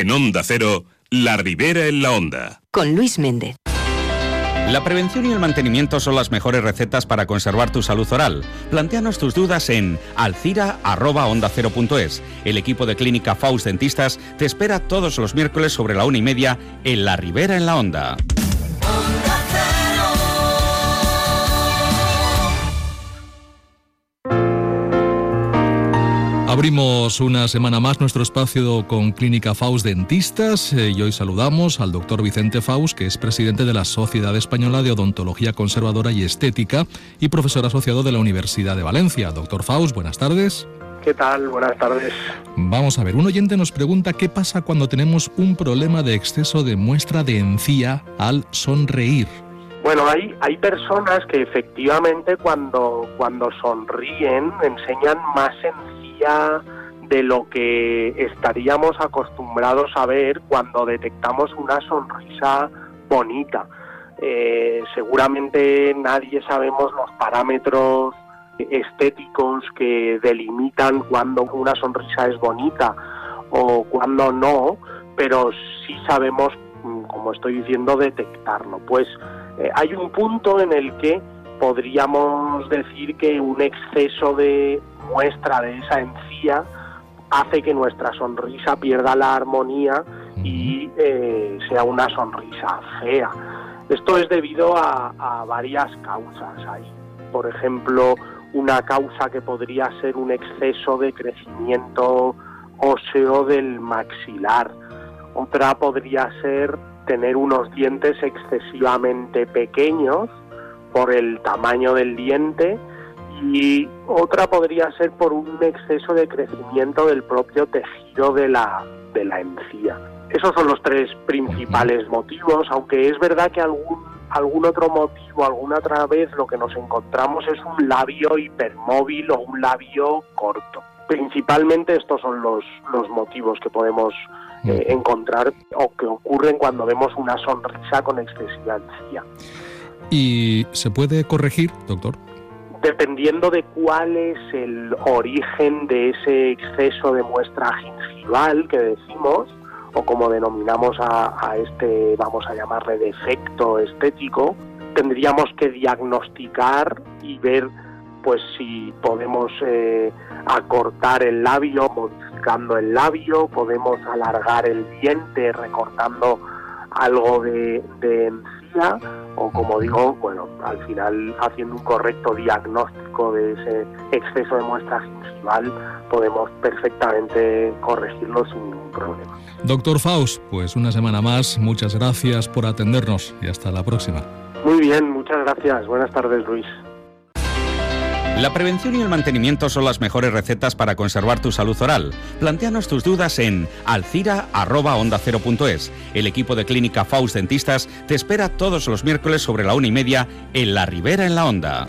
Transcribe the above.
En Onda Cero, La Ribera en la Onda. Con Luis Méndez. La prevención y el mantenimiento son las mejores recetas para conservar tu salud oral. Plantéanos tus dudas en alcira.onda0.es. El equipo de Clínica Faust Dentistas te espera todos los miércoles sobre la una y media en La Ribera en la Onda. Abrimos una semana más nuestro espacio con Clínica Faust Dentistas eh, y hoy saludamos al doctor Vicente Faust, que es presidente de la Sociedad Española de Odontología Conservadora y Estética y profesor asociado de la Universidad de Valencia. Doctor Faust, buenas tardes. ¿Qué tal? Buenas tardes. Vamos a ver, un oyente nos pregunta qué pasa cuando tenemos un problema de exceso de muestra de encía al sonreír. Bueno, hay, hay personas que efectivamente cuando, cuando sonríen enseñan más encía de lo que estaríamos acostumbrados a ver cuando detectamos una sonrisa bonita. Eh, seguramente nadie sabemos los parámetros estéticos que delimitan cuando una sonrisa es bonita o cuando no, pero sí sabemos, mm, como estoy diciendo, detectarlo. Pues eh, hay un punto en el que podríamos decir que un exceso de muestra de esa encía hace que nuestra sonrisa pierda la armonía y eh, sea una sonrisa fea. Esto es debido a, a varias causas. Hay, por ejemplo, una causa que podría ser un exceso de crecimiento óseo del maxilar. Otra podría ser tener unos dientes excesivamente pequeños por el tamaño del diente y otra podría ser por un exceso de crecimiento del propio tejido de la, de la encía. Esos son los tres principales motivos, aunque es verdad que algún, algún otro motivo, alguna otra vez lo que nos encontramos es un labio hipermóvil o un labio corto. Principalmente estos son los, los motivos que podemos eh, encontrar o que ocurren cuando vemos una sonrisa con excesiva encía. ¿Y se puede corregir, doctor? Dependiendo de cuál es el origen de ese exceso de muestra gingival que decimos, o como denominamos a, este, vamos a llamarle defecto estético, tendríamos que diagnosticar y ver pues si podemos eh, acortar el labio, modificando el labio, podemos alargar el diente, recortando algo de, encía, o como digo, bueno, al final haciendo un correcto diagnóstico de ese exceso de muestra gingival, podemos perfectamente corregirlo sin ningún problema. Doctor Faust, pues una semana más, muchas gracias por atendernos y hasta la próxima. Muy bien, muchas gracias. Buenas tardes, Luis. La prevención y el mantenimiento son las mejores recetas para conservar tu salud oral. Plantéanos tus dudas en alcira.onda0.es. El equipo de Clínica Faust Dentistas te espera todos los miércoles sobre la una y media en La Ribera en la Onda.